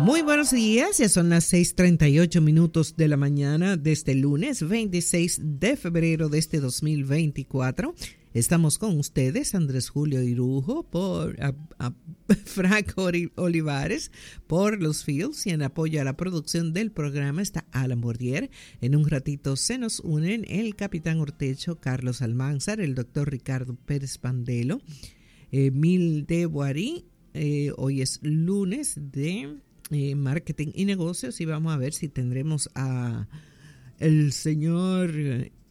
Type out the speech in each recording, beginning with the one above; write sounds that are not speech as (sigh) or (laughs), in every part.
Muy buenos días, ya son las 6:38 minutos de la mañana de este lunes 26 de febrero de este 2024. Estamos con ustedes, Andrés Julio Irujo, por a, a (laughs) Frank Olivares, por los Fields y en apoyo a la producción del programa está Alan Bordier. En un ratito se nos unen el capitán Ortecho, Carlos Almanzar, el doctor Ricardo Pérez Pandelo, Emil de Boarí. Eh, hoy es lunes de eh, marketing y negocios y vamos a ver si tendremos a el señor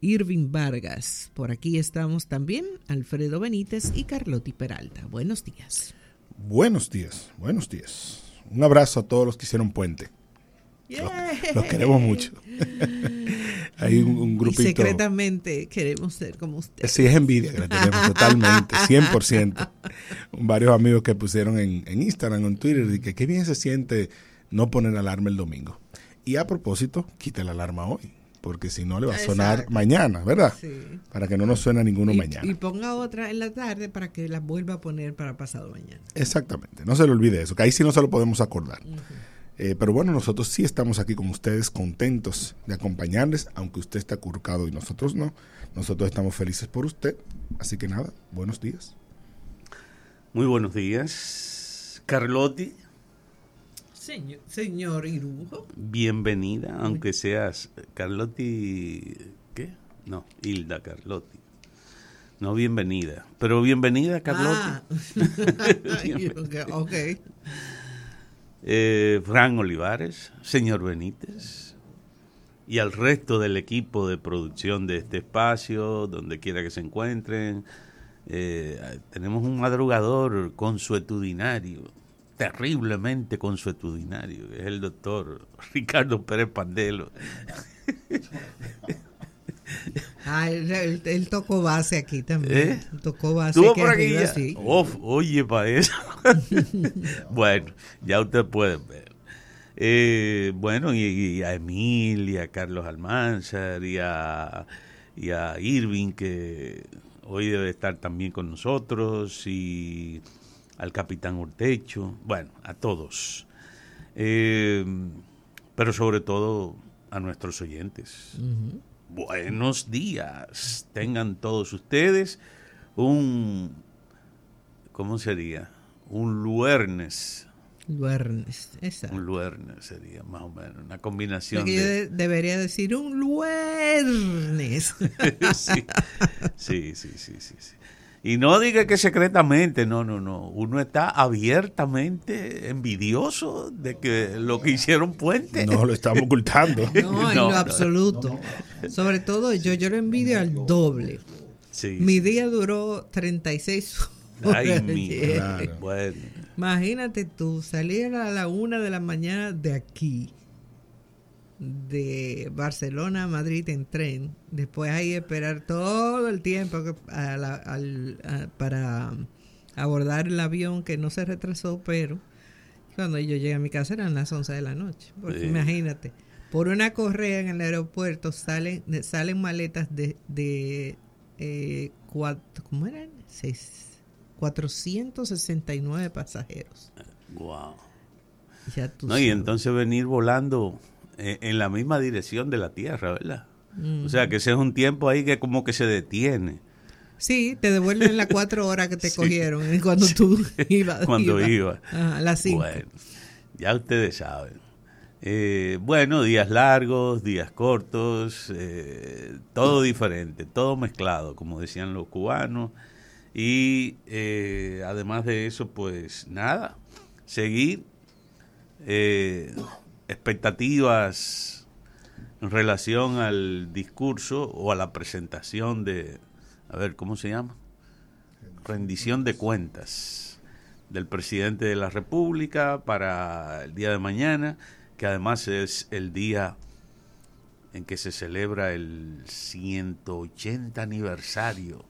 Irving Vargas. Por aquí estamos también Alfredo Benítez y Carlotti Peralta. Buenos días. Buenos días, buenos días. Un abrazo a todos los que hicieron puente. Los, queremos mucho. (laughs) Hay un, grupito. Y secretamente queremos ser como usted. Sí, es envidia que la tenemos totalmente, 100%. (laughs) Varios amigos que pusieron en, Instagram o en Twitter y que qué bien se siente no poner alarma el domingo. Y a propósito, quita la alarma hoy, porque si no le va a sonar mañana, ¿verdad? Sí. Para que no nos suene ninguno mañana. Y ponga otra en la tarde para que la vuelva a poner para pasado mañana. Exactamente, no se le olvide eso, que ahí sí no se lo podemos acordar. Eh, pero bueno, nosotros sí estamos aquí con ustedes, contentos de acompañarles, aunque usted está acurcado y nosotros no. Nosotros estamos felices por usted. Así que nada, buenos días. Muy buenos días. Carlotti. Señor, señor Irujo. Bienvenida, aunque seas Carlotti. ¿Qué? No, Hilda Carlotti. No, bienvenida. Pero bienvenida, Carlotti. Ah. (laughs) ok. Eh, Fran Olivares, señor Benítez y al resto del equipo de producción de este espacio, donde quiera que se encuentren. Eh, tenemos un madrugador consuetudinario, terriblemente consuetudinario, es el doctor Ricardo Pérez Pandelo. (laughs) Ah, él, tocó base aquí también. ¿Eh? Tocó base. por aquí oye, para eso. (laughs) bueno, ya ustedes pueden ver. Eh, bueno, y, a Emilia, a Carlos Almanzar y a, y a Irving, que hoy debe estar también con nosotros, y al capitán Urtecho, bueno, a todos. Eh, pero sobre todo a nuestros oyentes. Buenos días. Tengan todos ustedes un, ¿cómo sería? Un luernes. Luernes, exacto. Un luernes sería más o menos, una combinación. de... Debería decir un luernes. (laughs) sí, sí, sí, sí, sí. Y no diga que secretamente, no, no, no. Uno está abiertamente envidioso de que lo que hicieron Puente. No, lo estamos ocultando. (laughs) No, en lo absoluto. Sobre todo yo, yo lo envidio al doble. Sí. Mi día duró 36 horas. Ay, mi, claro. bueno. Imagínate tú, salir a la una de la mañana de aquí de Barcelona a Madrid en tren, después hay que esperar todo el tiempo para abordar el avión que no se retrasó, pero cuando yo llegué a mi casa eran las 11 de la noche. Porque imagínate, por una correa en el aeropuerto salen, salen maletas de, de eh, cuatro, ¿cómo eran? Seis, 469 pasajeros. Wow. no, y entonces venir volando en la misma dirección de la Tierra, ¿verdad? O sea, que ese es un tiempo ahí que como que se detiene. Sí, te devuelven las cuatro horas que te (laughs) cogieron cuando tú (laughs) ibas. (laughs) Cuando iba. Ajá, las cinco. Bueno, ya ustedes saben. Eh, bueno, días largos, días cortos, eh, todo diferente, todo mezclado, como decían los cubanos. Y además de eso, pues nada, seguir expectativas en relación al discurso o a la presentación de, a ver, ¿cómo se llama? Rendición de cuentas del presidente de la República para el día de mañana, que además es el día en que se celebra el 180 aniversario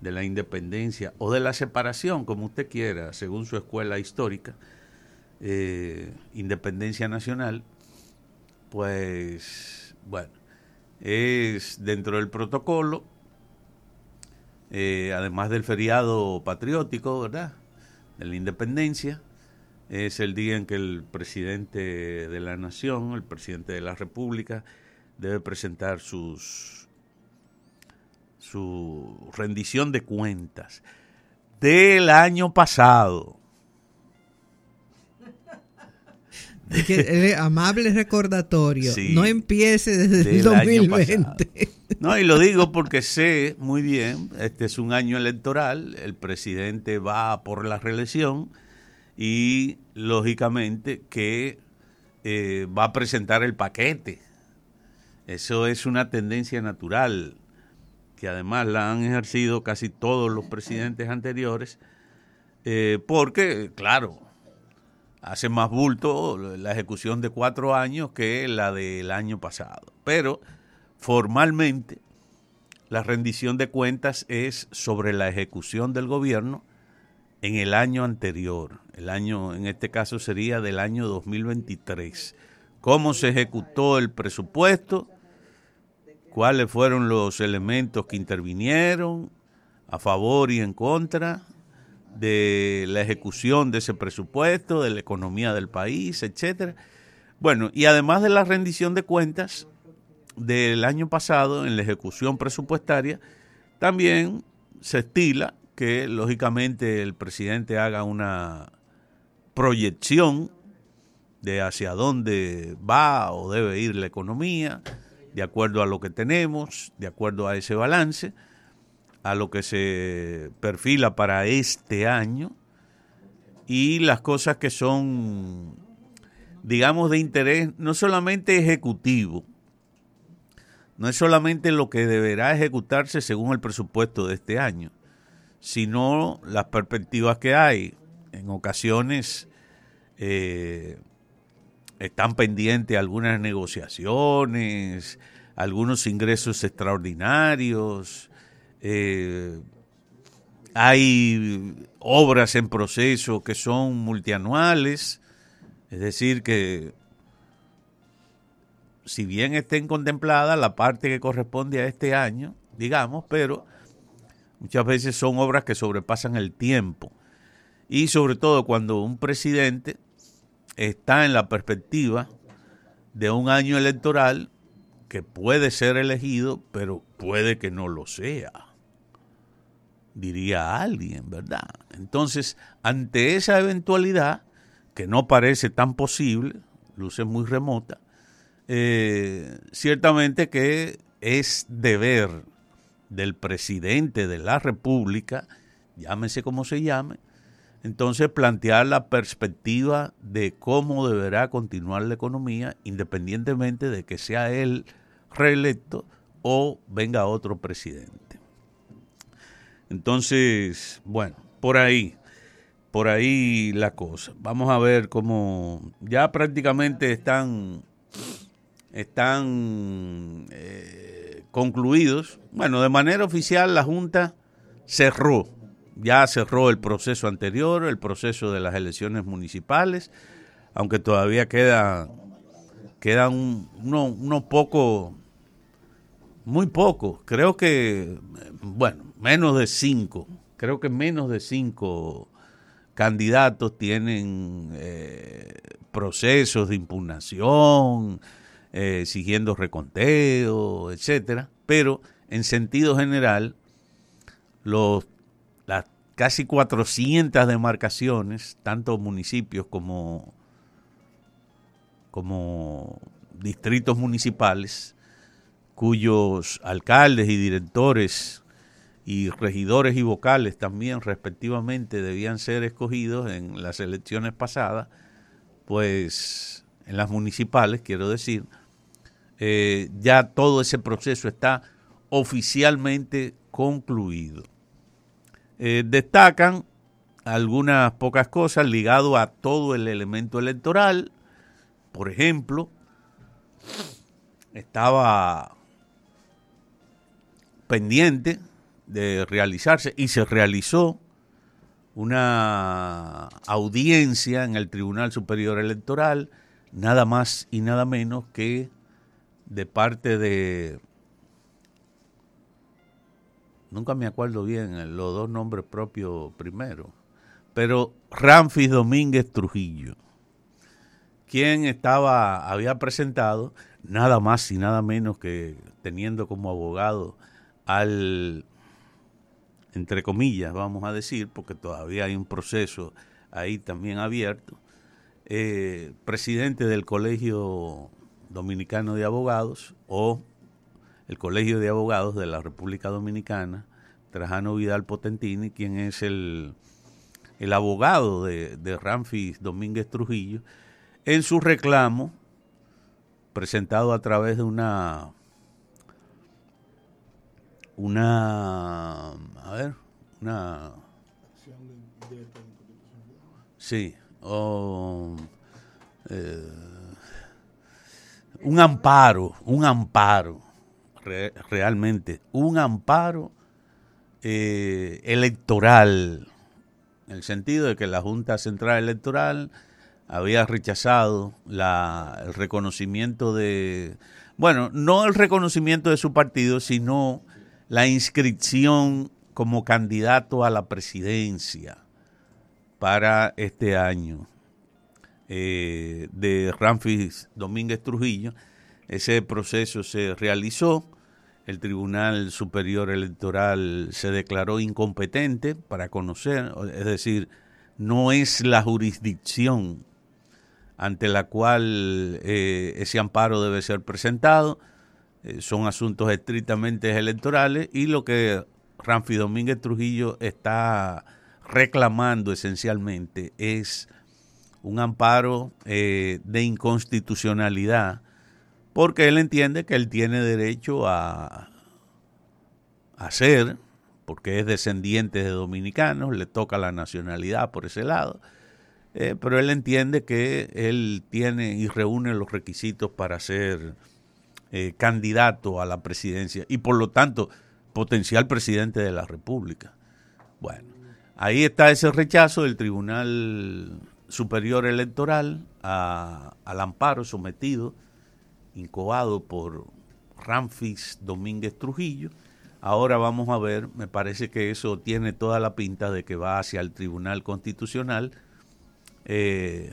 de la independencia o de la separación, como usted quiera, según su escuela histórica, eh, independencia nacional, pues bueno, es dentro del protocolo, eh, además del feriado patriótico, ¿verdad? De la independencia, es el día en que el presidente de la nación, el presidente de la república, debe presentar sus su rendición de cuentas del año pasado. Amable recordatorio, no empiece desde el 2020. No, y lo digo porque sé muy bien, este es un año electoral, el presidente va por la reelección y lógicamente que eh, va a presentar el paquete. Eso es una tendencia natural que además la han ejercido casi todos los presidentes anteriores, eh, porque, claro, hace más bulto la ejecución de cuatro años que la del año pasado. Pero formalmente la rendición de cuentas es sobre la ejecución del gobierno en el año anterior. El año, en este caso sería del año 2023. Cómo se ejecutó el presupuesto, cuáles fueron los elementos que intervinieron a favor y en contra de la ejecución de ese presupuesto, de la economía del país, etcétera. Bueno, y además de la rendición de cuentas del año pasado en la ejecución presupuestaria, también se estila que lógicamente el presidente haga una proyección de hacia dónde va o debe ir la economía, de acuerdo a lo que tenemos, de acuerdo a ese balance, a lo que se perfila para este año y las cosas que son, digamos, de interés no solamente ejecutivo, no es solamente lo que deberá ejecutarse según el presupuesto de este año, sino las perspectivas que hay. En ocasiones eh, están pendientes algunas negociaciones, algunos ingresos extraordinarios, eh, hay obras en proceso que son multianuales, es decir, que si bien estén contempladas la parte que corresponde a este año, digamos, pero muchas veces son obras que sobrepasan el tiempo. Y sobre todo cuando un presidente está en la perspectiva de un año electoral que puede ser elegido, pero puede que no lo sea, diría alguien, ¿verdad? Entonces, ante esa eventualidad, que no parece tan posible, luce muy remota, eh, ciertamente que es deber del presidente de la República, llámese como se llame, entonces plantear la perspectiva de cómo deberá continuar la economía independientemente de que sea él reelecto o venga otro presidente. Entonces, bueno, por ahí, por ahí la cosa. Vamos a ver cómo ya prácticamente están, están eh, concluidos. Bueno, de manera oficial la Junta cerró ya cerró el proceso anterior, el proceso de las elecciones municipales, aunque todavía queda, quedan unos uno poco, muy poco, creo que, bueno, menos de cinco, creo que menos de cinco candidatos tienen eh, procesos de impugnación, eh, siguiendo reconteo, etcétera, pero en sentido general, los las casi 400 demarcaciones, tanto municipios como, como distritos municipales, cuyos alcaldes y directores y regidores y vocales también respectivamente debían ser escogidos en las elecciones pasadas, pues en las municipales, quiero decir, eh, ya todo ese proceso está oficialmente concluido. Eh, destacan algunas pocas cosas ligadas a todo el elemento electoral. Por ejemplo, estaba pendiente de realizarse y se realizó una audiencia en el Tribunal Superior Electoral, nada más y nada menos que de parte de nunca me acuerdo bien los dos nombres propios primero, pero Ramfis Domínguez Trujillo, quien estaba, había presentado nada más y nada menos que teniendo como abogado al, entre comillas, vamos a decir, porque todavía hay un proceso ahí también abierto, eh, presidente del Colegio Dominicano de Abogados o el Colegio de Abogados de la República Dominicana, Trajano Vidal Potentini, quien es el, el abogado de, de Ramfis Domínguez Trujillo, en su reclamo presentado a través de una una a ver una sí o eh, un amparo un amparo realmente un amparo eh, electoral en el sentido de que la Junta Central Electoral había rechazado la, el reconocimiento de, bueno, no el reconocimiento de su partido, sino la inscripción como candidato a la presidencia para este año eh, de Ramfis Domínguez Trujillo. Ese proceso se realizó, el Tribunal Superior Electoral se declaró incompetente para conocer, es decir, no es la jurisdicción ante la cual eh, ese amparo debe ser presentado. Eh, son asuntos estrictamente electorales y lo que Ramfi Domínguez Trujillo está reclamando esencialmente es un amparo eh, de inconstitucionalidad porque él entiende que él tiene derecho a, ser, porque es descendiente de dominicanos, le toca la nacionalidad por ese lado, eh, pero él entiende que él tiene y reúne los requisitos para ser eh, candidato a la presidencia y por lo tanto potencial presidente de la República. Bueno, ahí está ese rechazo del Tribunal Superior Electoral al amparo sometido, incoado por Ramfis Domínguez Trujillo. Ahora vamos a ver, me parece que eso tiene toda la pinta de que va hacia el Tribunal Constitucional eh,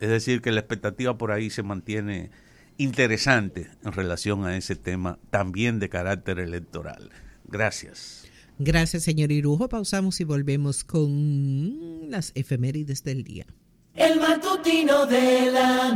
es decir, que la expectativa por ahí se mantiene interesante en relación a ese tema también de carácter electoral. Gracias. Gracias, señor Irujo. Pausamos y volvemos con las efemérides del día. El matutino de la